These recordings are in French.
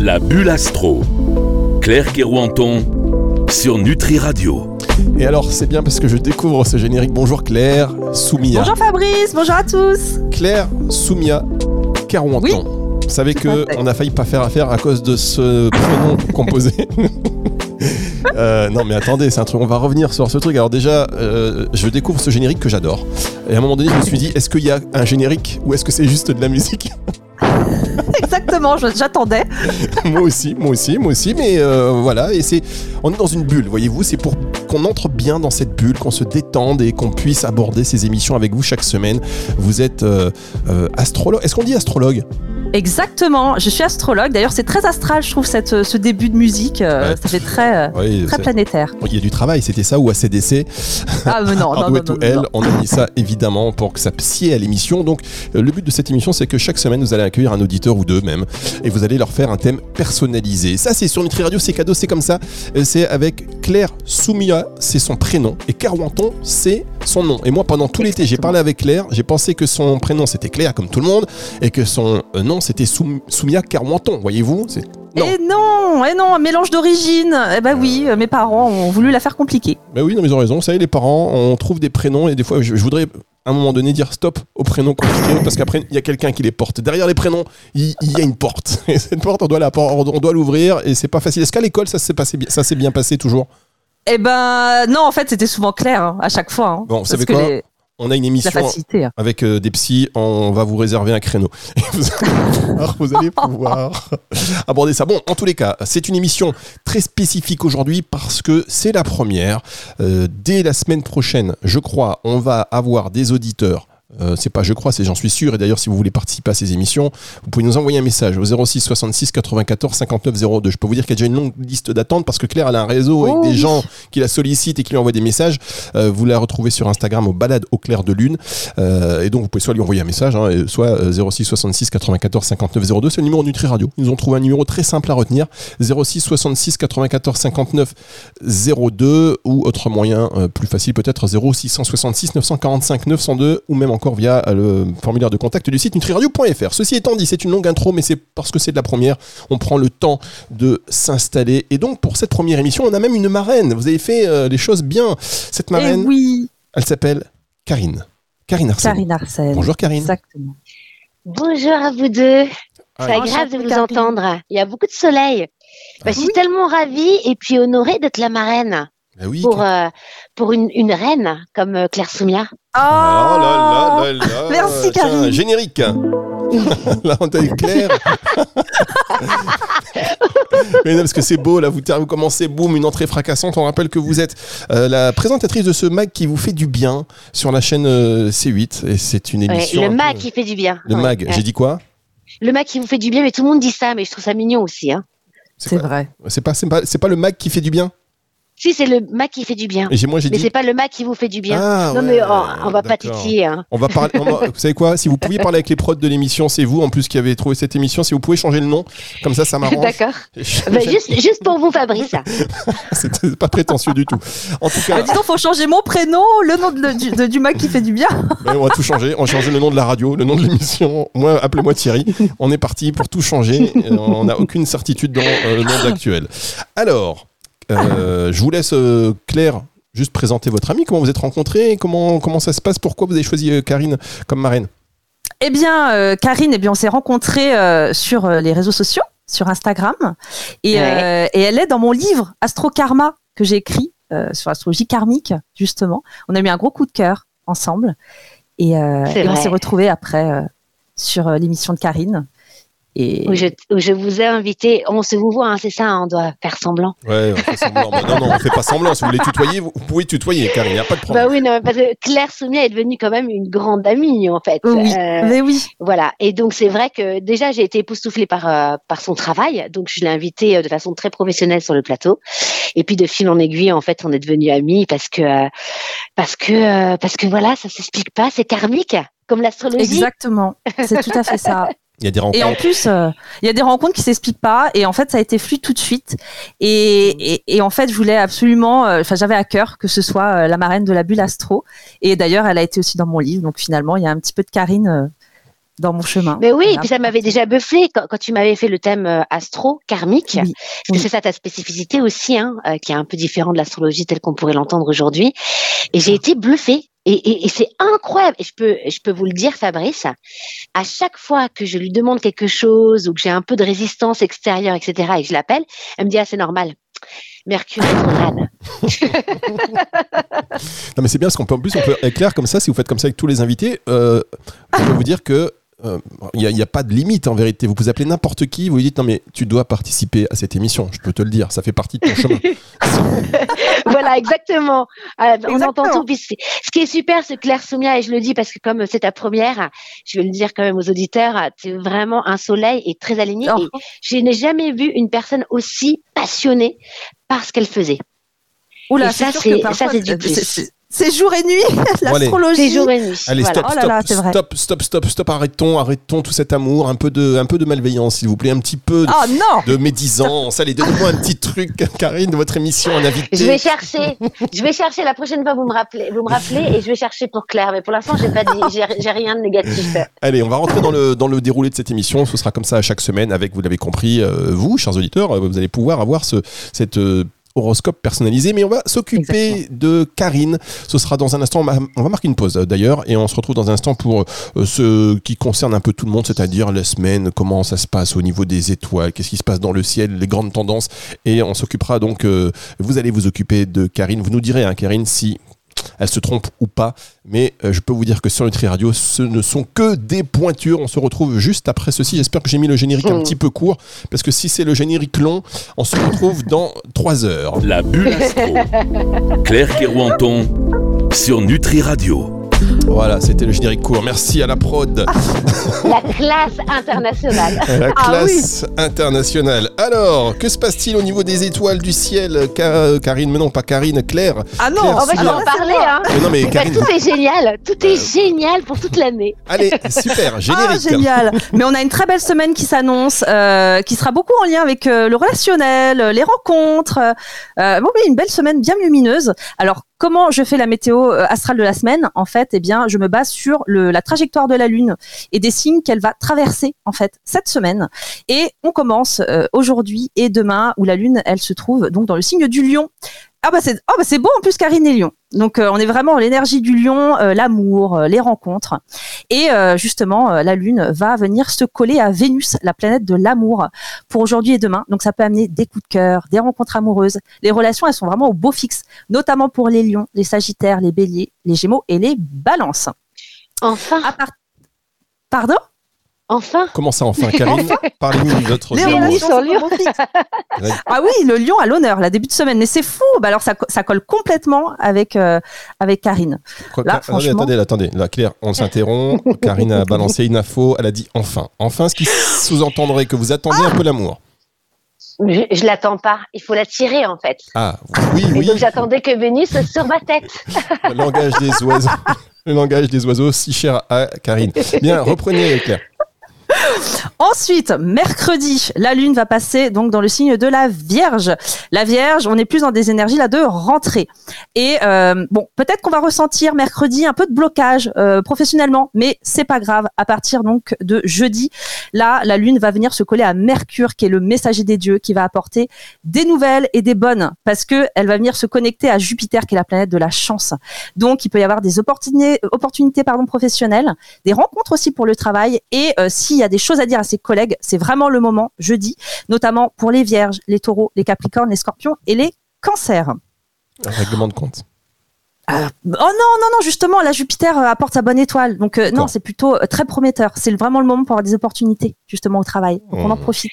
La bulle astro. Claire Kerouanton sur Nutri Radio. Et alors, c'est bien parce que je découvre ce générique. Bonjour Claire Soumia. Bonjour Fabrice, bonjour à tous. Claire Soumia Kerouanton. Oui. Vous savez Tout à que fait. on a failli pas faire affaire à cause de ce prénom composé. Euh, non mais attendez, c'est un truc. On va revenir sur ce truc. Alors déjà, euh, je découvre ce générique que j'adore. Et à un moment donné, je me suis dit, est-ce qu'il y a un générique ou est-ce que c'est juste de la musique Exactement, j'attendais. Moi aussi, moi aussi, moi aussi. Mais euh, voilà, et c'est, on est dans une bulle, voyez-vous. C'est pour qu'on entre bien dans cette bulle, qu'on se détende et qu'on puisse aborder ces émissions avec vous chaque semaine. Vous êtes euh, euh, astrologue. Est-ce qu'on dit astrologue? Exactement, je suis astrologue. D'ailleurs, c'est très astral, je trouve, cette, ce début de musique. euh, Ouais. Ça fait très, euh, Oui, très planétaire. Il y a du travail, c'était ça ou ACDC Ah, mais non, non, non, non, non. on a mis ça évidemment pour que ça sied à l'émission. Donc euh, le but de cette émission, c'est que chaque semaine, vous allez accueillir un auditeur ou deux même, et vous allez leur faire un thème personnalisé. Ça, c'est sur Nutri Radio, c'est cadeau, c'est comme ça. Euh, C'est avec Claire Soumia, c'est son prénom, et Carouanton, c'est son nom. Et moi, pendant tout l'été, j'ai parlé avec Claire, j'ai pensé que son prénom c'était Claire comme tout le monde, et que son nom c'était Soum- Soumia Carouanton. Voyez-vous non. Et non, et non, un mélange d'origine. Eh ben oui, euh, mes parents ont voulu la faire compliquée. Bah oui, non, mais ils ont raison. Vous savez, les parents, on trouve des prénoms et des fois, je, je voudrais à un moment donné dire stop aux prénoms compliqués parce qu'après, il y a quelqu'un qui les porte. Derrière les prénoms, il, il y a une porte. Et cette porte, on doit la, on doit l'ouvrir et c'est pas facile. Est-ce qu'à l'école, ça s'est passé bien, ça s'est bien passé toujours? Eh ben non, en fait, c'était souvent clair hein, à chaque fois. hein, Bon, vous parce savez que quoi? les- On a une émission facilité. hein. avec euh, des psys, on va vous réserver un créneau. Et vous, allez pouvoir, vous allez pouvoir aborder ça. Bon, en tous les cas, c'est une émission très spécifique aujourd'hui parce que c'est la première. Euh, dès la semaine prochaine, je crois, on va avoir des auditeurs. Euh, c'est pas je crois, c'est j'en suis sûr. Et d'ailleurs, si vous voulez participer à ces émissions, vous pouvez nous envoyer un message au 06 66 94 59 02. Je peux vous dire qu'il y a déjà une longue liste d'attente parce que Claire elle a un réseau avec Oh des gens qui la sollicitent et qui lui envoient des messages. Euh, vous la retrouvez sur Instagram au balade au clair de lune. Euh, et donc vous pouvez soit lui envoyer un message, hein, soit euh, 06 66 94 59 02. C'est le numéro Nutri Radio. Ils nous ont trouvé un numéro très simple à retenir 06 66 94 59 02 ou autre moyen plus facile peut-être 0666 945 902 ou même encore via euh, le formulaire de contact du site nutriradio.fr. Ceci étant dit, c'est une longue intro, mais c'est parce que c'est de la première. On prend le temps de s'installer. Et donc pour cette première émission, on a même une marraine. Vous avez fait euh, les choses bien. Cette Et marraine, Eh oui, elle s'appelle Karine. Karine Arsène. Karine Arsène. Bonjour Karine. Exactement. Bonjour à vous deux. Ah, C'est agréable de vous Karine. entendre. Il y a beaucoup de soleil. Bah, je suis tellement ravie et puis honorée d'être la marraine bah oui, pour, euh, pour une, une reine comme euh, Claire Soumia. Oh, Oh là là là là. Merci, Tiens, Karine. générique. là, on t'a eu clair. Mais non, parce que c'est beau, là, vous, vous commencez, boum, une entrée fracassante. On rappelle que vous êtes euh, la présentatrice de ce mag qui vous fait du bien sur la chaîne euh, C8. Et c'est une Ouais, émission. le un mag peu- qui fait du bien. Le Ouais, mag, ouais. j'ai dit quoi? Le mag qui vous fait du bien, mais tout le monde dit ça, mais je trouve ça mignon aussi. Hein. c'est pas- vrai. C'est pas, c'est pas, c'est pas le mag qui fait du bien? Si, c'est le mag qui fait du bien. Et moi, Mais dit. c'est pas le mag qui vous fait du bien. Ah, non, ouais, mais oh, on va pas titiller. Hein. On va parler. on va- vous savez quoi Si vous pouviez parler avec les prods de l'émission, c'est vous en plus qui avez trouvé cette émission. Si vous pouvez changer le nom, comme ça, ça m'arrange. D'accord. Bah, juste, juste pour vous, Fabrice. C'est pas prétentieux du tout. En tout cas, Bah, dis donc, faut changer mon prénom, le nom de- du, de- du Mac qui fait du bien. ben, on va tout changer. On va changer le nom de la radio, le nom de l'émission. Moi, appelez-moi Thierry. On est parti pour tout changer. Euh, On n'a aucune certitude dans euh, le monde actuel. Alors, euh, je vous laisse, euh, Claire, juste présenter votre amie. Comment vous êtes rencontrés Comment, comment ça se passe? Pourquoi vous avez choisi euh, Karine comme marraine? Eh bien, euh, Karine, eh bien, on s'est rencontrés euh, sur euh, les réseaux sociaux, sur Instagram, et, Ouais. euh, et elle est dans mon livre Astro Karma que j'ai écrit euh, sur l'astrologie karmique, justement. On a eu un gros coup de cœur ensemble, et, euh, et on s'est retrouvés après euh, sur euh, l'émission de Karine. Et Où je, où je vous ai invité. On se vous voit, hein, c'est ça, on doit faire semblant. Ouais, on fait semblant. Bah, non, non, on fait pas semblant. Si vous voulez tutoyer, vous pouvez tutoyer, Karine. Il n'y a pas de problème. Bah oui, non, parce que Claire Soumia est devenue quand même une grande amie, en fait. oui, Euh, mais oui. Voilà. Et donc c'est vrai que déjà j'ai été époustouflée par euh, par son travail, donc je l'ai invitée euh, de façon très professionnelle sur le plateau. Et puis de fil en aiguille, en fait, on est devenus amis parce que euh, parce que euh, parce que voilà, ça s'explique pas, c'est karmique, comme l'astrologie. Exactement, c'est tout à fait ça. Il y a des rencontres. Et en plus, euh, il y a des rencontres qui s'expliquent pas. Et en fait, ça a été fluide tout de suite. Et, et, et en fait, je voulais absolument, euh, enfin, j'avais à cœur que ce soit euh, la marraine de la bulle astro. Et d'ailleurs, elle a été aussi dans mon livre. Donc finalement, il y a un petit peu de Karine euh, dans mon chemin. Mais oui, et puis ça m'avait déjà bufflé quand, quand tu m'avais fait le thème euh, astro, karmique. Oui. Parce que c'est ça ta spécificité aussi, hein, euh, qui est un peu différent de l'astrologie telle qu'on pourrait l'entendre aujourd'hui. Et j'ai été bluffée. Et, c'est incroyable. Je peux, je peux vous le dire, Fabrice, à chaque fois que je lui demande quelque chose ou que j'ai un peu de résistance extérieure, etc., et que je l'appelle, elle me dit, ah, c'est normal. Mercure rétrograde. Non, mais c'est bien parce qu'on peut en plus, on peut clair comme ça. Si vous faites comme ça avec tous les invités, euh, je peux vous dire que euh, il n'y a, il y a pas de limite en vérité. Vous pouvez appeler n'importe qui, vous lui dites non mais tu dois participer à cette émission. Je peux te le dire, ça fait partie de ton chemin. voilà, exactement. Euh, on Exactement. entend tout. Puis ce qui est super, c'est Claire Soumia, et je le dis parce que comme c'est ta première, je vais le dire quand même aux auditeurs, tu es vraiment un soleil et très aligné. Oh. Et je n'ai jamais vu une personne aussi passionnée par ce qu'elle faisait. Oula, et ça, c'est- ça, c'est du euh, plus. C'est jour et nuit, l'astrologie. C'est jour et nuit. Allez, Voilà. stop, Oh là stop, là, stop, stop, stop, stop, arrêtons, arrêtons tout cet amour, un peu de, un peu de malveillance, s'il vous plaît, un petit peu de, Oh non de médisance. Allez, donnez-moi un petit truc, Karine, de votre émission, un invité. Je vais chercher, je vais chercher la prochaine fois vous me rappelez, vous me rappelez et je vais chercher pour Claire. Mais pour l'instant, j'ai pas dit, j'ai j'ai rien de négatif. Allez, on va rentrer dans le, dans le déroulé de cette émission. Ce sera comme ça à chaque semaine avec, vous l'avez compris, euh, vous, chers auditeurs, euh, vous allez pouvoir avoir ce, cette euh, horoscope personnalisé. Mais on va s'occuper de Karine. Ce sera dans un instant. On va, marquer une pause euh, d'ailleurs et on se retrouve dans un instant pour euh, ce qui concerne un peu tout le monde, c'est-à-dire la semaine, comment ça se passe au niveau des étoiles, qu'est-ce qui se passe dans le ciel, les grandes tendances. Et on s'occupera donc, euh, vous allez vous occuper de Karine. Vous nous direz, hein, Karine, si elle se trompe ou pas. Mais euh, je peux vous dire que sur Nutri Radio, ce ne sont que des pointures. On se retrouve juste après ceci. J'espère que j'ai mis le générique un Hmm. petit peu court, parce que si c'est le générique long, on se retrouve dans 3 heures. La bulle astro. Claire Kerouanton sur Nutri Radio. Voilà, c'était le générique court. Merci à la prod, La classe internationale. la Ah classe internationale. Alors, que se passe-t-il au niveau des étoiles du ciel Ka- Karine, mais non, pas Karine, Claire. Ah non Claire, On va en parler, hein. Mais non, mais Bah, Karine, tout est génial, tout est génial pour toute l'année. allez, super, Ah, générique. génial Mais on a une très belle semaine qui s'annonce, euh, qui sera beaucoup en lien avec euh, le relationnel, euh, les rencontres. Euh, bon, oui, une belle semaine bien lumineuse. Alors, comment je fais la météo euh, astrale de la semaine En fait, eh bien, je me base sur la trajectoire de la Lune et des signes qu'elle va traverser, en fait, cette semaine. Et on commence euh, aujourd'hui et demain, où la Lune, elle se trouve donc dans le signe du lion. Ah bah c'est oh bah c'est beau en plus Karine et Lion. Donc euh, on est vraiment l'énergie du lion, euh, l'amour, euh, les rencontres. Et justement, la Lune va venir se coller à Vénus, la planète de l'amour, pour aujourd'hui et demain. Donc ça peut amener des coups de cœur, des rencontres amoureuses. Les relations, elles sont vraiment au beau fixe, notamment pour les lions, les sagittaires, les béliers, les gémeaux et les balances. Enfin, À part- Pardon? Enfin? Comment ça, enfin, Karine? Parlez-nous de sont lion. Ah oui, le lion à l'honneur, la début de semaine. Mais c'est fou. Bah alors ça, ça colle complètement avec euh, avec Karine. Quoi, Là, Car- franchement- Attendez, attendez, là, Claire, on s'interrompt. Karine a balancé une info, elle a dit enfin. Enfin, ce qui sous-entendrait que vous attendez un peu l'amour. Je, je l'attends pas. Il faut l'attirer en fait. Ah, oui, Et oui, donc j'attendais que Vénus soit sur ma tête. le langage des oiseaux. Le langage des oiseaux, si cher à Karine. Bien, reprenez, Claire. Ensuite, mercredi, la Lune va passer donc dans le signe de la Vierge. La Vierge, on est plus dans des énergies là de rentrée. Et euh, bon, peut-être qu'on va ressentir mercredi un peu de blocage euh, professionnellement, mais c'est pas grave. À partir donc de jeudi, là, la Lune va venir se coller à Mercure, qui est le messager des dieux, qui va apporter des nouvelles et des bonnes, parce que elle va venir se connecter à Jupiter, qui est la planète de la chance. Donc, il peut y avoir des opportunités, opportunités pardon, professionnelles, des rencontres aussi pour le travail. Et euh, s'il y a des choses à dire à ses collègues, c'est vraiment le moment, jeudi, notamment pour les vierges, les taureaux, les capricornes, les scorpions et les cancers. Un règlement de compte. Ah, oh non, non, non, justement, la Jupiter euh, apporte sa bonne étoile. Donc, euh, non, c'est plutôt euh, très prometteur. C'est vraiment le moment pour avoir des opportunités, justement, au travail. Donc, on en Mmh. profite.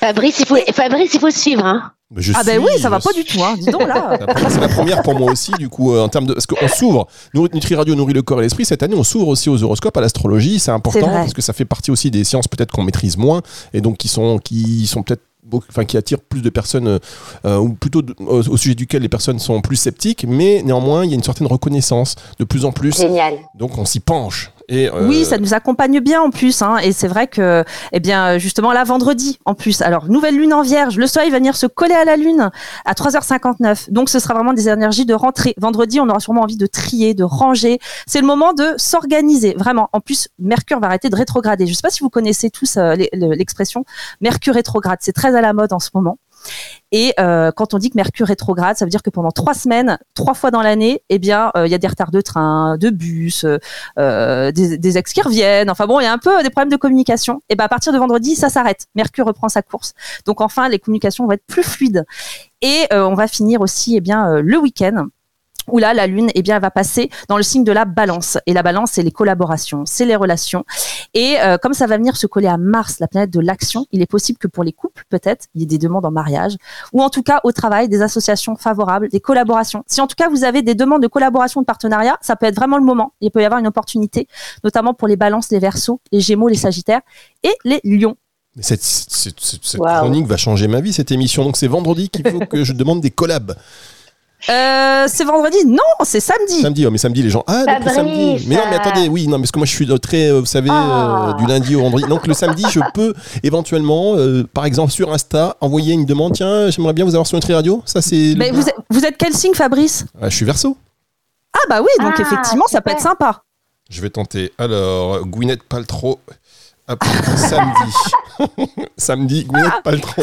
Fabrice, il faut, Fabrice, il faut suivre. Hein. Mais je Ah, ben suis- oui, ça va pas du tout, hein. Dis donc, là. C'est la première pour moi aussi, du coup, euh, en termes de. Parce qu'on s'ouvre. Nous, Nutri Radio nourrit le corps et l'esprit. Cette année, on s'ouvre aussi aux horoscopes, à l'astrologie. C'est important parce que ça fait partie aussi des sciences peut-être qu'on maîtrise moins et donc qui sont, qui sont peut-être. Enfin, qui attirent plus de personnes, euh, euh, ou plutôt de- au, au sujet duquel les personnes sont plus sceptiques, mais néanmoins, il y a une certaine reconnaissance de plus en plus. Génial. Donc, on s'y penche. Et, euh, Oui, ça nous accompagne bien en plus, hein, et c'est vrai que, eh bien, justement, là, vendredi, en plus, alors, nouvelle lune en vierge, le soleil va venir se coller à la lune à 3h59, donc ce sera vraiment des énergies de rentrée. Vendredi, on aura sûrement envie de trier, de ranger, c'est le moment de s'organiser, vraiment. En plus, Mercure va arrêter de rétrograder. Je sais pas si vous connaissez tous euh, l'expression Mercure rétrograde, c'est très à la mode en ce moment. Et euh, quand on dit que Mercure rétrograde, ça veut dire que pendant trois semaines, trois fois dans l'année, eh bien, euh, il y a des retards de train, de bus, euh, des, ex qui reviennent. Enfin bon, il y a un peu des problèmes de communication. Et ben à partir de vendredi, ça s'arrête. Mercure reprend sa course. Donc enfin, les communications vont être plus fluides. Et on va finir aussi, eh bien, le week-end où là, la Lune, eh bien, elle va passer dans le signe de la balance. Et la balance, c'est les collaborations, c'est les relations. Et euh, comme ça va venir se coller à Mars, la planète de l'action, il est possible que pour les couples, peut-être, il y ait des demandes en mariage, ou en tout cas au travail, des associations favorables, des collaborations. Si en tout cas vous avez des demandes de collaboration, de partenariat, ça peut être vraiment le moment. Il peut y avoir une opportunité, notamment pour les balances, les versos, les gémeaux, les sagittaires et les lions. Cette, cette, cette- cette Waouh. chronique va changer ma vie, cette émission. Donc c'est vendredi qu'il faut que je demande des collabs. Euh, c'est vendredi Non, c'est samedi. Samedi, oh, mais samedi, les gens. Ah, donc le Fabrice, samedi. Mais non, mais attendez, oui, non, parce que moi je suis très, euh, vous savez, Ah. euh, du lundi au vendredi. Donc le samedi, je peux éventuellement, euh, par exemple sur Insta, envoyer une demande. Tiens, j'aimerais bien vous avoir sur Nutri Radio. Ça, c'est. le- Mais vous êtes, vous êtes quel signe, Fabrice? Ah, je suis verso. Ah bah oui, donc Ah, effectivement, ça peut être sympa. Je vais tenter. Alors, Gwyneth Paltrow. Hop, samedi. samedi, Gwyneth Paltrow.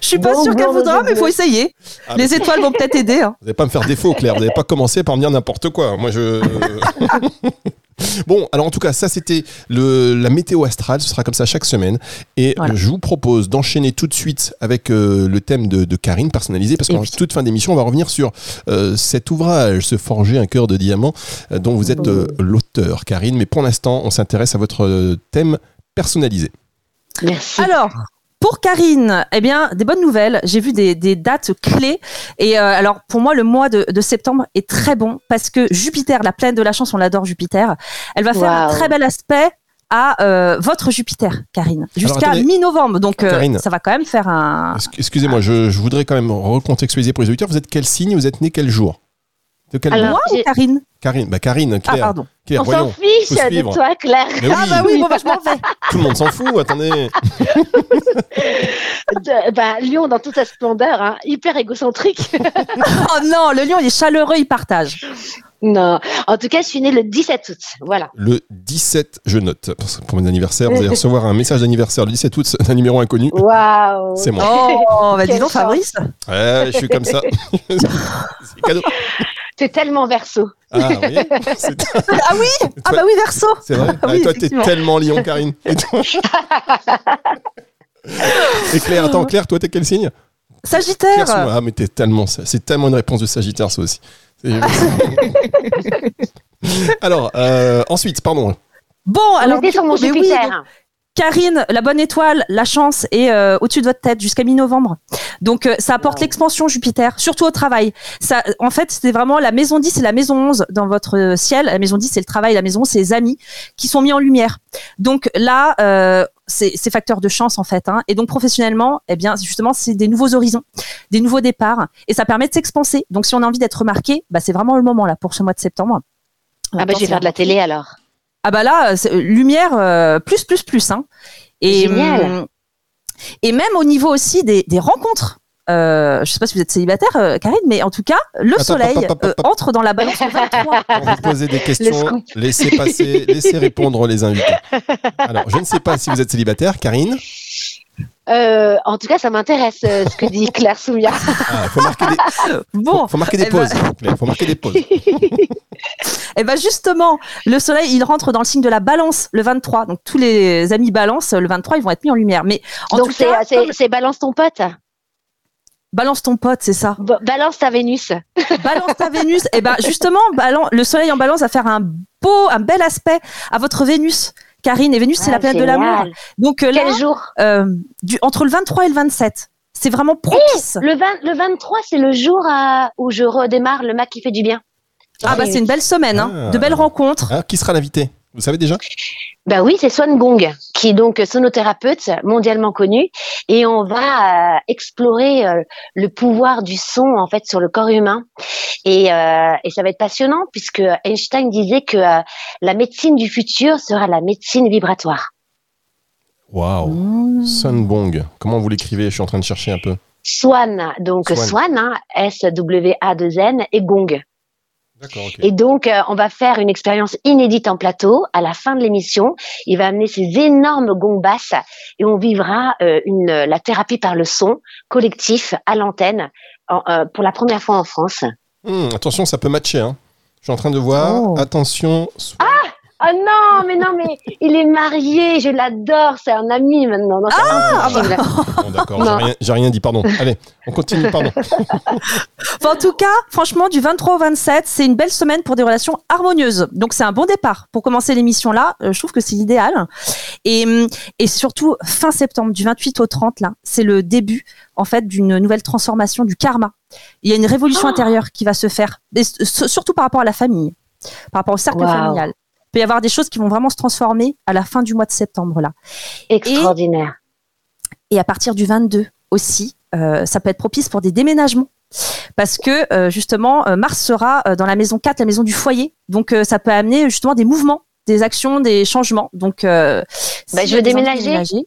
Je suis pas Bon, sûre qu'elle voudra, mais il faut essayer. Ah, Les étoiles vont peut-être aider. hein. Vous n'allez pas me faire défaut, Claire. Vous n'allez pas commencer par me dire n'importe quoi. Moi, je. bon, alors en tout cas, ça c'était le la météo astrale. Ce sera comme ça chaque semaine. Et Voilà. euh, je vous propose d'enchaîner tout de suite avec euh, le thème de, de Karine personnalisé, parce Et qu'en oui. toute fin d'émission, on va revenir sur euh, cet ouvrage, se forger un cœur de diamant, euh, dont vous êtes euh, l'auteur, Karine. Mais pour l'instant, on s'intéresse à votre euh, thème personnalisé. Merci. Alors, pour Karine, eh bien, des bonnes nouvelles. J'ai vu des, des dates clés. Et euh, alors, pour moi, le mois de, de septembre est très bon parce que Jupiter, la planète de la chance, on l'adore, Jupiter, elle va faire un très bel aspect à euh, votre Jupiter, Karine, jusqu'à mi-novembre. Donc, euh, Karine. ça va quand même faire un. Ex- Excusez-moi, je, je voudrais quand même recontextualiser pour les auditeurs. Vous êtes quel signe? Vous êtes né quel jour? De quel Alors, ou Karine Karine, bah Karine, Ah, Claire. pardon. Claire, On s'en fiche de toi, Claire. Mais oui, Ah bah oui, bon, bah, je m'en vais. tout le monde s'en fout, attendez. De- bah, Lyon dans toute sa splendeur, hein, hyper égocentrique. Oh non, le lion, il est chaleureux, il partage. non, en tout cas, je suis née le 17 août. Voilà. Le 17, je note, parce que pour mon anniversaire, vous allez recevoir un message d'anniversaire le 17 août d'un numéro inconnu. Waouh. C'est moi. Oh, bah dis donc. Fabrice. Ouais, je suis comme ça. C'est cadeau. T'es tellement verso. Ah oui, Ah oui Ah bah oui, verso. c'est vrai. Ah, Oui, toi, t'es tellement lion, Karine. Et toi Et Claire, attends, Claire, toi, t'es quel signe? Sagittaire. Ah, mais t'es tellement ça. C'est tellement une réponse de Sagittaire, ça aussi. Alors, euh, ensuite, pardon. Bon, On alors. était sur mon oui, Jupiter. donc, Karine, la bonne étoile, la chance est euh, au-dessus de votre tête jusqu'à mi-novembre. Donc euh, ça apporte Wow. l'expansion Jupiter, surtout au travail. Ça, en fait, c'est vraiment la maison 10 et la maison 11 dans votre euh, ciel. La maison 10, c'est le travail, la maison 11, c'est les amis qui sont mis en lumière. Donc là, euh, c'est c'est facteur de chance en fait. Hein. Et donc professionnellement, eh bien justement, c'est des nouveaux horizons, des nouveaux départs, et ça permet de s'expanser. Donc si on a envie d'être remarqué, bah, c'est vraiment le moment là pour ce mois de septembre. Ah bah je vais faire de la télé alors. Ah bah là, euh, lumière euh, plus plus plus. Hein. Et Génial. et même au niveau aussi des, des rencontres. Euh, je sais pas si vous êtes célibataire, euh, Karine, mais en tout cas, le Attends, soleil attends, attends, euh, attends. entre dans la balance le 23. Quand vous posez des questions, laissez passer, laissez répondre les invités. Alors, je ne sais pas si vous êtes célibataire, Karine. Euh, en tout cas, ça m'intéresse euh, ce que dit Claire Soumia. Ah, faut marquer des, Bon, faut, faut marquer des eh ben- pauses. Claire, faut marquer des pauses. et ben justement, le soleil, il rentre dans le signe de la balance le 23. Donc tous les amis balance, le 23, ils vont être mis en lumière. Mais en Donc tout c'est comme- balance ton pote. balance ton pote, c'est ça. Ba- Balance ta Vénus. Balance ta Vénus. Et ben justement, le soleil en balance va faire un beau, un bel aspect à votre Vénus. Karine et Vénus, c'est Ah, la planète de génial. l'amour. Donc euh, là, Quel jour euh, du, entre le 23 et le 27, c'est vraiment propice. le, 20 le 23, c'est le jour à- où je redémarre le Mac qui fait du bien. ah bah c'est une belle semaine, hein. Ah. de belles rencontres. Hein, qui sera l'invité? Vous savez déjà? Ben oui, c'est Swan Gong, qui est donc sonothérapeute mondialement connu, et on va euh, explorer euh, le pouvoir du son en fait sur le corps humain, et, euh, et ça va être passionnant puisque Einstein disait que euh, la médecine du futur sera la médecine vibratoire. Waouh. Mmh. Sunbong. Comment vous l'écrivez? Je suis en train de chercher un peu. Swan, donc Swan. Swan, hein, S-W-A-2-N, et Gong. Et donc, euh, on va faire une expérience inédite en plateau. À la fin de l'émission, il va amener ses énormes gongs basses et on vivra euh, une, la thérapie par le son collectif à l'antenne en- euh, pour la première fois en France. Hmm, attention, ça peut matcher. Hein. Je suis en train de voir. Oh. Attention. Oh non, mais non, mais il est marié, je l'adore, c'est un ami maintenant. Non, impossible. Bon, d'accord, j'ai rien, j'ai rien dit, pardon. Allez, on continue, pardon. En tout cas, franchement, du 23 au 27, c'est une belle semaine pour des relations harmonieuses. Donc, c'est un bon départ pour commencer l'émission là. Euh, je trouve que c'est idéal. Et, hum, et surtout, fin septembre, du 28 au 30, là, c'est le début, en fait, d'une nouvelle transformation du karma. Il y a une révolution Oh. intérieure qui va se faire, et surtout par rapport à la famille, par rapport au cercle Wow. familial. Il peut y avoir des choses qui vont vraiment se transformer à la fin du mois de septembre, là. Extraordinaire. Et à partir du 22 aussi, euh, ça peut être propice pour des déménagements. Parce que euh, justement, euh, Mars sera euh, dans la maison 4, la maison du foyer. Donc euh, ça peut amener justement des mouvements, des actions, des changements. Donc euh, Bah, je veux déménager. déménager,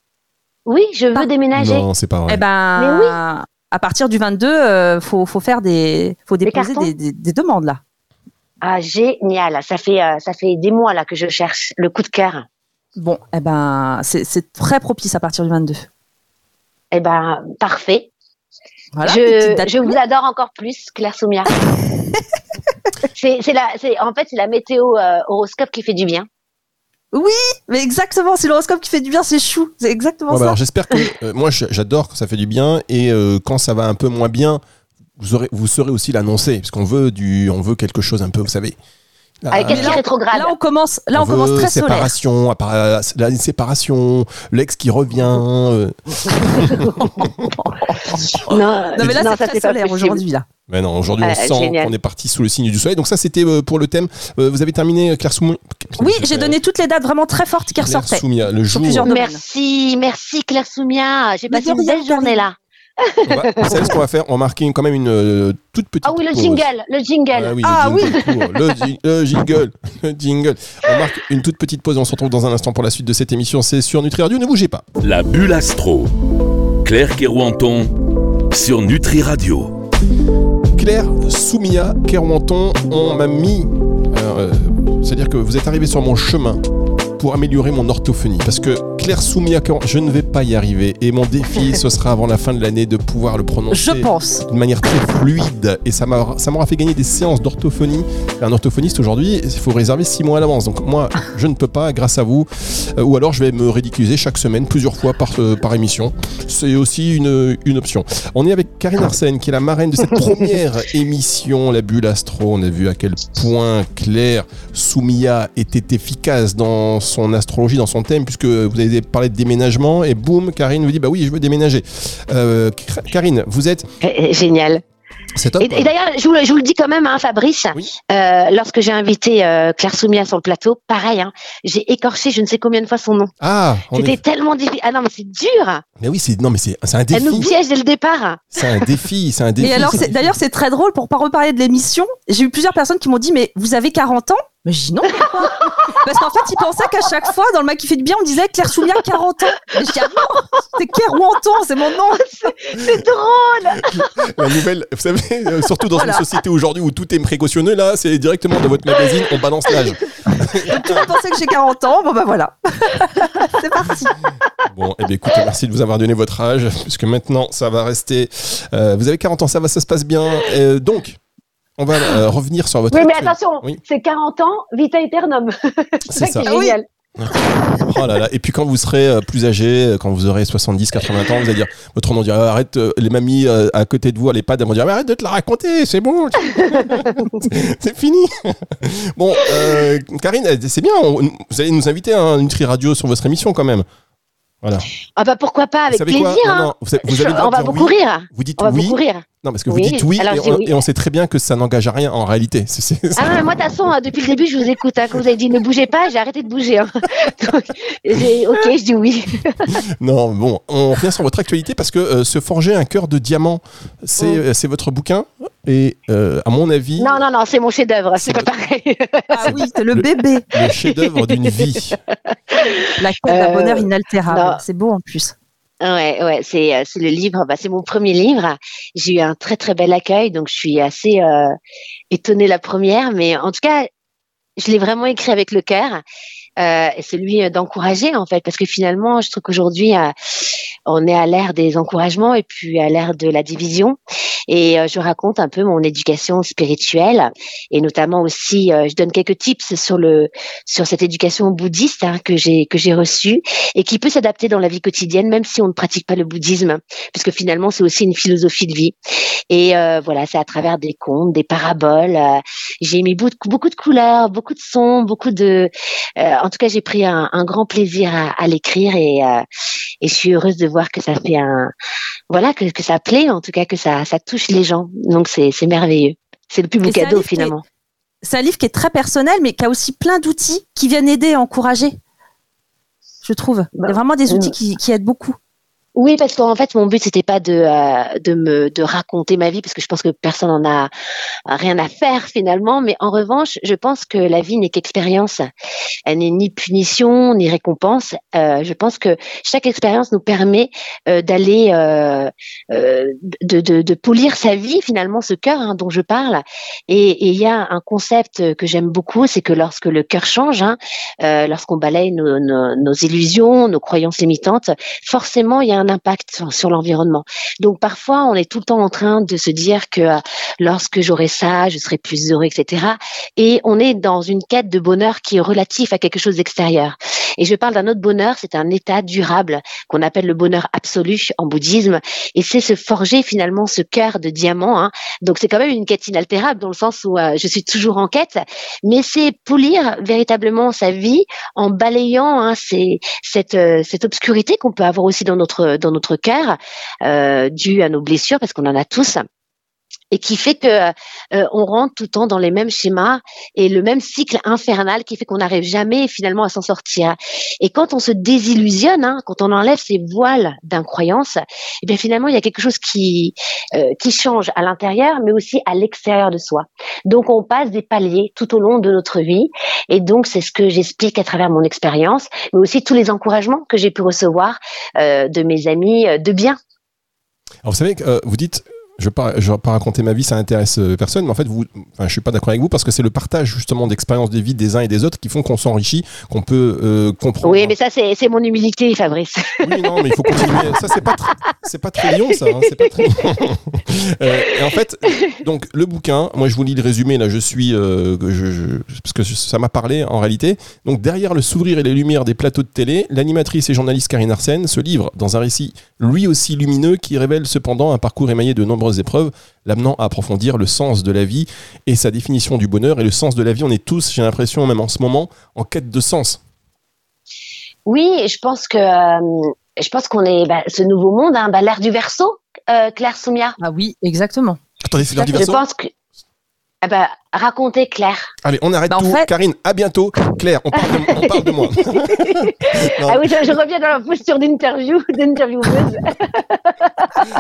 Oui, je veux Pas- déménager. Non, c'est pas vrai. eh ben, Mais oui. à partir du 22, euh, faut, faut faire des, faut déposer des- des demandes là. Ah, génial. Ça fait, euh, ça fait des mois là que je cherche le coup de cœur. Bon, eh ben, c'est très propice à partir du 22. Eh ben, parfait. Voilà, je, vous adore encore plus, Claire Soumia. c'est, la, c'est, en fait, c'est la météo euh, horoscope qui fait du bien. Mais exactement, c'est l'horoscope qui fait du bien, c'est chou. C'est exactement bah ça. alors, j'espère que euh, moi j'adore quand ça fait du bien et euh, quand ça va un peu moins bien, vous aurez, vous saurez aussi l'annoncer parce qu'on veut du, on veut quelque chose un peu, vous savez. Là, Avec là, rétrograde. Là, on commence, là, on, commence très solaire. séparation, appara- la séparation, l'ex qui revient. euh. non, Non, mais là, c'est ça, très c'est pas solaire aujourd'hui, là. Mais non, aujourd'hui on Euh, sent qu'on est parti sous le signe du soleil. Donc ça c'était euh, pour le thème. Euh, vous avez terminé Claire Soumia. Oui, j'ai donné toutes les dates vraiment très fortes qui Claire ressortaient. Soumia, le jour. Merci, merci Claire Soumia. J'ai passé une belle journée là. Vous savez ce qu'on va faire? On va marquer quand même une euh, toute petite. Ah oui, le pause. jingle, le jingle. Ah oui, Ah le jingle court. Le, ji- le jingle, le jingle. On marque une toute petite pause et on se retrouve dans un instant pour la suite de cette émission. C'est sur Nutri Radio, ne bougez pas. La bulle astro. Claire Kerouanton sur Nutri Radio. Claire Soumia Kerwanton, on m'a mis. euh, C'est-à-dire que vous êtes arrivé sur mon chemin pour améliorer mon orthophonie. Parce que Claire Soumia Kerwanton, je ne vais pas y arriver. Et mon défi, ce sera avant la fin de l'année de pouvoir le prononcer. Je pense. d'une manière très fluide et ça m'aura fait gagner des séances d'orthophonie. Un orthophoniste aujourd'hui, il faut réserver six mois à l'avance. Donc moi, je ne peux pas grâce à vous. Euh, ou alors je vais me ridiculiser chaque semaine, plusieurs fois par, euh, par émission. C'est aussi une, une option. On est avec Karine Arsène, qui est la marraine de cette première émission, La Bulle Astro. On a vu à quel point Claire Soumia était efficace dans son astrologie, dans son thème, puisque vous avez parlé de déménagement et boum, Karine vous dit bah oui, je veux déménager. Euh, Karine, vous êtes Eh, eh, Génial. c'est top. Et, et d'ailleurs, je vous, le- je vous le dis quand même, hein, Fabrice, Oui. euh, lorsque j'ai invité euh, Claire Soumia sur le plateau, pareil, hein, j'ai écorché je ne sais combien de fois son nom. Ah, C'était est... tellement difficile. Ah non, mais c'est dur. mais oui, c'est non, mais c'est c'est un Elle nous défi. piège dès le départ. C'est un défi, c'est un défi. Et alors, c'est- d'ailleurs, c'est très drôle pour pas reparler de l'émission. J'ai eu plusieurs personnes qui m'ont dit, mais vous avez 40 ans? Mais je dis non. pourquoi Parce qu'en fait, ils pensaient qu'à chaque fois, dans le Mac qui fait du bien, on disait Claire Soumia 40 ans. Mais je dis, ah non, c'est Claire Wanton, c'est mon nom. C'est drôle. la nouvelle, vous savez, euh, surtout dans Voilà. une société aujourd'hui où tout est précautionneux, là, c'est directement dans votre magazine, on balance l'âge. Donc, tout le monde pensait que j'ai 40 ans. Bon, bah voilà. c'est parti. Bon, eh bien, écoutez, merci de vous avoir donné votre âge, puisque maintenant, ça va rester. euh, vous avez 40 ans, ça va, ça se passe bien. Euh, donc, on va euh, revenir sur votre. Oui, mais attention, Oui. c'est 40 ans, vita aeternum. C'est ça qui ça. est Oui. génial. Oh là là. Et puis quand vous serez euh, plus âgé, euh, quand vous aurez 70, 80 ans, vous allez dire, votre nom dira, arrête, euh, les mamies à côté de vous à l'EHPAD, elles vont dire, mais arrête de te la raconter, c'est bon. c'est fini. bon, euh, Karine, c'est bien, on- vous allez nous inviter à un Nutri Radio sur votre émission quand même. Voilà. Ah bah pourquoi pas, avec plaisir. Non, hein. non, vous, vous Je- on va beaucoup oui. rire. Vous dites On va oui. beaucoup rire. Non, parce que vous Oui, dites oui alors et, on, oui. et on sait très bien que ça n'engage à rien en réalité. C'est- c'est- Ah, moi, de toute façon, hein, depuis le début, je vous écoute. Hein. Quand vous avez dit ne bougez pas, j'ai arrêté de bouger. hein. Donc, j'ai- ok, je dis oui. Non, bon, on revient sur votre actualité parce que euh, se forger un cœur de diamant, c'est c'est votre bouquin et euh, à mon avis, Non, non, non, c'est mon chef-d'œuvre. C'est pas pareil. Ah oui, c'est le bébé. le chef-d'œuvre d'une vie. La quête d'un Euh, bonheur inaltérable. non. C'est beau en plus. Ouais, ouais, c'est euh, c'est le livre. Bah, c'est mon premier livre. J'ai eu un très très bel accueil, donc je suis assez euh, étonnée la première, mais en tout cas, je l'ai vraiment écrit avec le cœur. Euh, et celui euh, d'encourager en fait, parce que finalement, je trouve qu'aujourd'hui, euh, on est à l'ère des encouragements et puis à l'ère de la division. Et euh, je raconte un peu mon éducation spirituelle et notamment aussi, euh, je donne quelques tips sur le sur cette éducation bouddhiste hein, que j'ai que j'ai reçue et qui peut s'adapter dans la vie quotidienne, même si on ne pratique pas le bouddhisme, puisque finalement c'est aussi une philosophie de vie. Et euh, voilà, c'est à travers des contes, des paraboles. j'ai mis beaucoup, de couleurs, beaucoup de sons, beaucoup de. euh, en tout cas, j'ai pris un, un grand plaisir à, à l'écrire et, euh, et je suis heureuse de voir que ça fait un. Voilà, que, que ça plaît, en tout cas, que ça, ça touche les gens. Donc c'est c'est merveilleux. C'est le plus beau cadeau finalement. C'est un livre qui est très personnel, mais qui a aussi plein d'outils qui viennent aider, encourager. Je trouve. Il y a Bah, vraiment des outils euh, qui, qui aident beaucoup. Oui, parce qu'en fait, mon but c'était pas de euh, de me de raconter ma vie, parce que je pense que personne n'en a rien à faire finalement. Mais en revanche, je pense que la vie n'est qu'expérience. Elle n'est ni punition ni récompense. Euh, je pense que chaque expérience nous permet euh, d'aller de, de polir sa vie finalement, ce cœur hein, dont je parle. Et il y a un concept que j'aime beaucoup, c'est que lorsque le cœur change, hein, lorsqu'on balaye nos, nos, nos illusions, nos croyances limitantes, forcément il y a un impact sur, l'environnement. Donc parfois on est tout le temps en train de se dire que euh, lorsque j'aurai ça, je serai plus heureux, etc. Et on est dans une quête de bonheur qui est relatif à quelque chose d'extérieur. Et je parle d'un autre bonheur, c'est un état durable qu'on appelle le bonheur absolu en bouddhisme. Et c'est se forger finalement ce cœur de diamant. Hein. Donc c'est quand même une quête inaltérable dans le sens où euh, je suis toujours en quête, mais c'est polir véritablement sa vie en balayant hein, euh, cette obscurité qu'on peut avoir aussi dans notre dans notre cœur, euh, due à nos blessures, parce qu'on en a tous et qui fait que euh, on rentre tout le temps dans les mêmes schémas et le même cycle infernal qui fait qu'on n'arrive jamais finalement à s'en sortir. Et quand on se désillusionne, hein, quand on enlève ces voiles d'incroyance, eh bien finalement il y a quelque chose qui euh, qui change à l'intérieur, mais aussi à l'extérieur de soi. Donc on passe des paliers tout au long de notre vie, et donc c'est ce que j'explique à travers mon expérience, mais aussi tous les encouragements que j'ai pu recevoir euh, de mes amis euh, de bien. Alors vous savez que euh, vous dites je ne vais, pas- je vais pas raconter ma vie, ça intéresse euh, personne, mais en fait, vous, enfin, je suis pas d'accord avec vous parce que c'est le partage justement d'expériences de vie des uns et des autres qui font qu'on s'enrichit, qu'on peut euh, comprendre. Oui, mais ça c'est mon humilité, Fabrice. Oui, non, mais il faut continuer. Ça, c'est pas, c'est pas très lion, ça. hein, c'est pas très lion. Euh, et en fait, donc le bouquin, moi je vous lis le résumé. Là, je suis, euh, que je, je- parce que ça m'a parlé en réalité. Donc derrière le sourire et les lumières des plateaux de télé, l'animatrice et journaliste Karine Arsène se livre dans un récit lui aussi lumineux qui révèle cependant un parcours émaillé de nombreuses épreuves, l'amenant à approfondir le sens de la vie et sa définition du bonheur. Et le sens de la vie, on est tous, j'ai l'impression, même en ce moment, en quête de sens. Oui, je pense que euh, je pense qu'on est bah, ce nouveau monde, hein, bah, l'ère du verso, euh, Claire Soumia. Ah oui, exactement. Attendez, c'est l'heure du Je verso. pense que ah bah, racontez Claire. Allez, on arrête Bah, en tout. fait- Karine, à bientôt. Claire, on parle de, on parle de moi. Ah oui, je, je reviens dans la posture d'interview, d'intervieweuse.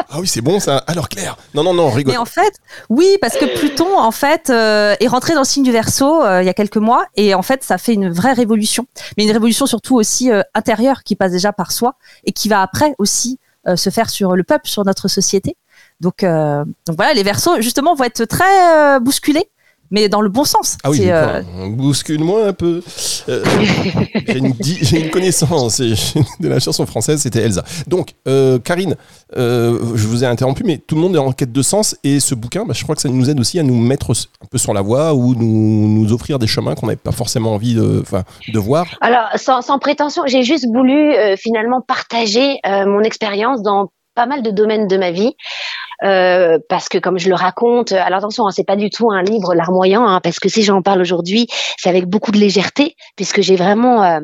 Ah oui, c'est bon ça. Alors Claire, non, non, non, rigole. Mais en fait, oui, parce que Pluton, en fait, euh, est rentré dans le signe du Verseau euh, il y a quelques mois, et en fait, ça fait une vraie révolution. Mais une révolution surtout aussi euh, intérieure, qui passe déjà par soi, et qui va après aussi euh, se faire sur le peuple, sur notre société. Donc, euh, donc voilà, les Verseaux, justement, vont être très euh, bousculés, mais dans le bon sens. Ah oui, euh, bouscule-moi un peu. Euh, j'ai une, connaissance et de la chanson française, c'était Elsa. Donc, euh, Karine, euh, je vous ai interrompu, mais tout le monde est en quête de sens et ce bouquin, bah, je crois que ça nous aide aussi à nous mettre un peu sur la voie ou nous, nous offrir des chemins qu'on n'avait pas forcément envie de, enfin, de voir. Alors, sans, sans prétention, j'ai juste voulu euh, finalement partager euh, mon expérience dans pas mal de domaines de ma vie. Euh, parce que comme je le raconte, euh, alors attention, hein, c'est pas du tout un livre larmoyant, hein, parce que si j'en parle aujourd'hui, c'est avec beaucoup de légèreté, puisque j'ai vraiment, euh,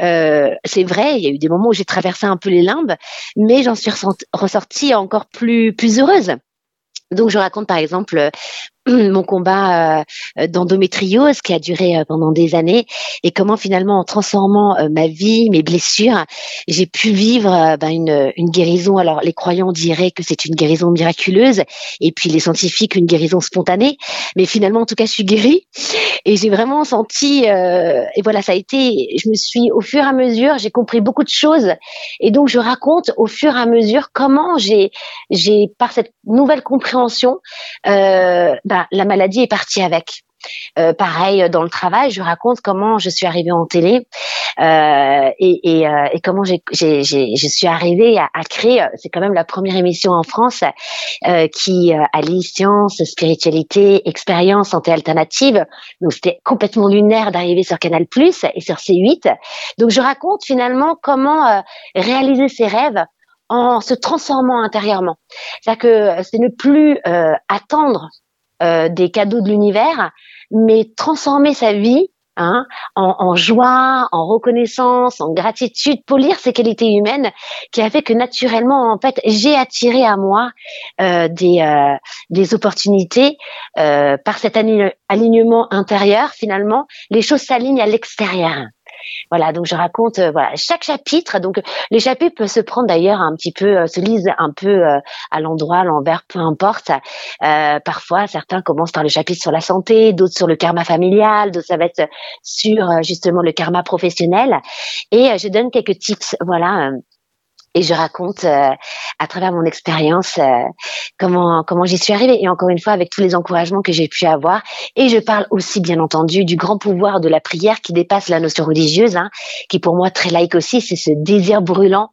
euh, c'est vrai, il y a eu des moments où j'ai traversé un peu les limbes, mais j'en suis ressortie encore plus plus heureuse. Donc je raconte par exemple mon combat euh, d'endométriose qui a duré euh, pendant des années et comment finalement en transformant euh, ma vie, mes blessures, j'ai pu vivre ben, une, une, guérison. Alors les croyants diraient que c'est une guérison miraculeuse et puis les scientifiques une guérison spontanée, mais finalement en tout cas je suis guérie et j'ai vraiment senti et voilà ça a été. Je me suis au fur et à mesure j'ai compris beaucoup de choses et donc je raconte au fur et à mesure comment j'ai j'ai par cette nouvelle compréhension ben, bah, la maladie est partie avec. Euh, pareil dans le travail, je raconte comment je suis arrivée en télé euh, et, euh, comment je suis arrivée à, créer. C'est quand même la première émission en France qui allie science, spiritualité, expérience, santé alternative. Donc c'était complètement lunaire d'arriver sur Canal Plus et sur C8. Donc je raconte finalement comment réaliser ses rêves en se transformant intérieurement. C'est-à-dire que c'est ne plus attendre euh, des cadeaux de l'univers, mais transformer sa vie hein, en, en, joie, en reconnaissance, en gratitude, polir ses qualités humaines, qui a fait que naturellement, en fait, j'ai attiré à moi euh, des, euh, des opportunités par cet alignement intérieur. Finalement, les choses s'alignent à l'extérieur. Voilà, donc je raconte euh, voilà chaque chapitre. Donc les chapitres peuvent se prendre d'ailleurs un petit peu, euh, se lisent un peu euh, à l'endroit, à l'envers, peu importe. parfois, certains commencent par le chapitre sur la santé, d'autres sur le karma familial, d'autres ça va être sur justement le karma professionnel. Et je donne quelques tips, voilà et je raconte euh, à travers mon expérience euh, comment comment j'y suis arrivée. Et encore une fois avec tous les encouragements que j'ai pu avoir. Et je parle aussi bien entendu du grand pouvoir de la prière qui dépasse la notion religieuse hein, qui pour moi très laïque aussi. C'est ce désir brûlant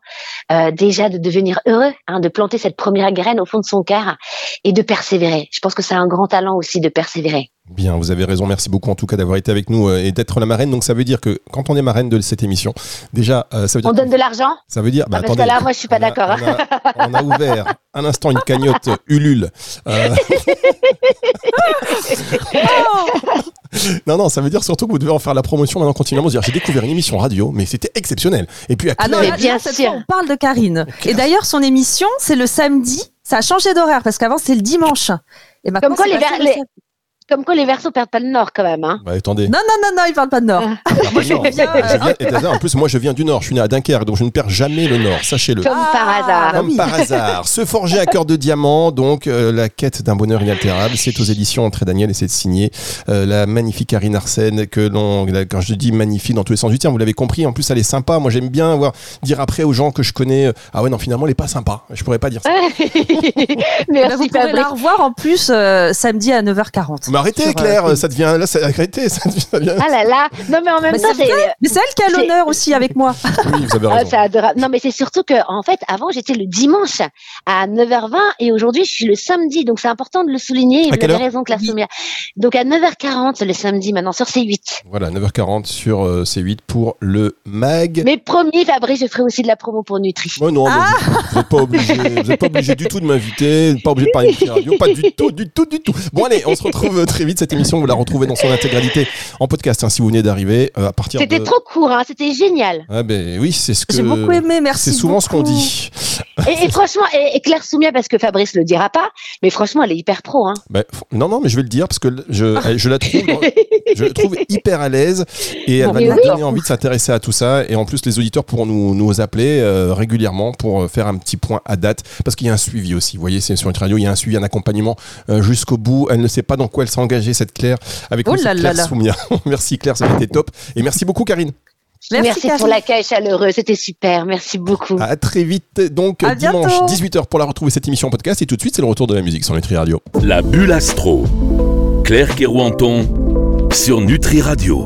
euh, déjà de devenir heureux hein, de planter cette première graine au fond de son cœur et de persévérer. Je pense que c'est un grand talent aussi de persévérer Bien, vous avez raison. Merci beaucoup en tout cas d'avoir été avec nous euh, et d'être la marraine. Donc ça veut dire que quand on est marraine de cette émission, déjà, euh, ça veut dire on donne de l'argent. Ça veut dire. Bah, ah, parce que là, moi, je suis pas d'accord. On, a ouvert un instant une cagnotte Ulule. Euh. non, non, ça veut dire surtout que vous devez en faire la promotion maintenant continuellement. Dire, j'ai découvert une émission radio, mais c'était exceptionnel. Et puis à ah non, bien sûr. on parle de Karine. Et d'ailleurs, son émission, c'est le samedi. Ça a changé d'horaire parce qu'avant, c'est le dimanche. Et Comme quoi, les, les, comme quoi les versos perdent pas le nord quand même. Hein. Bah attendez. Non, non, non, non, ils parlent pas de nord. Ah. moi, je viens, en plus, moi je viens du nord, je suis né à Dunkerque, donc je ne perds jamais le nord, sachez-le. Comme par ah, hasard. Comme par hasard. Se forger à cœur de diamant, donc euh, la quête d'un bonheur inaltérable, c'est aux éditions Entrée Daniel et c'est de signer euh, la magnifique Karine Arsène, que l'on, quand je dis magnifique dans tous les sens du terme, vous l'avez compris, en plus elle est sympa. Moi j'aime bien dire après aux gens que je connais, euh, ah ouais, non, finalement elle est pas sympa. Je pourrais pas dire ça. Merci, bah, vous pourrez la revoir en plus samedi à 9h40. Mais arrêtez, Claire ça devient là, ça arrêté, ça devient. Ah là là, non mais en même temps, c'est. Mais c'est elle qui a l'honneur aussi avec moi. Oui, vous avez ah, raison. adorable. Non mais c'est surtout que en fait, avant j'étais le dimanche à 9h20 et aujourd'hui je suis le samedi, donc c'est important de le souligner. Et vous avez raison, Claire Soumia. Donc à 9h40 le samedi maintenant sur C8. Voilà, 9h40 sur euh, C8 pour le mag. Mais promis, Fabrice, je ferai aussi de la promo pour Nutri. Oh non, ah vous n'êtes pas obligé, vous n'êtes pas obligé du tout de m'inviter, pas obligé de parler de radio, pas du tout, du tout, du tout. Bon allez, on se retrouve très vite cette émission. Vous la retrouvez dans son intégralité en podcast hein, si vous venez d'arriver euh, à partir C'était trop court, hein, c'était génial. Ah ben oui, c'est ce que. J'ai beaucoup aimé, merci. C'est souvent ce qu'on dit. Et, franchement, et, Claire Soumia, parce que Fabrice le dira pas, mais franchement, elle est hyper pro. Hein. Ben, non, non, mais je vais le dire parce que je, je la trouve, je la trouve hyper à l'aise et elle va nous donner envie de s'intéresser à tout ça. Et en plus, les auditeurs pourront nous, nous appeler euh, régulièrement pour euh, faire un petit point à date parce qu'il y a un suivi aussi. Vous voyez, c'est sur une radio, il y a un suivi, un accompagnement jusqu'au bout. Elle ne sait pas dans quoi elle s'est engagée, cette Claire, avec oh Claire Soumia. merci Claire, ça a été top. Et merci beaucoup Karine. Merci, pour l'accueil chaleureux, c'était super, merci beaucoup. À très vite, donc dimanche 18h pour la retrouver cette émission en podcast et tout de suite c'est le retour de la musique sur Nutri Radio. La bulle astro, Claire Kerouanton sur Nutri Radio.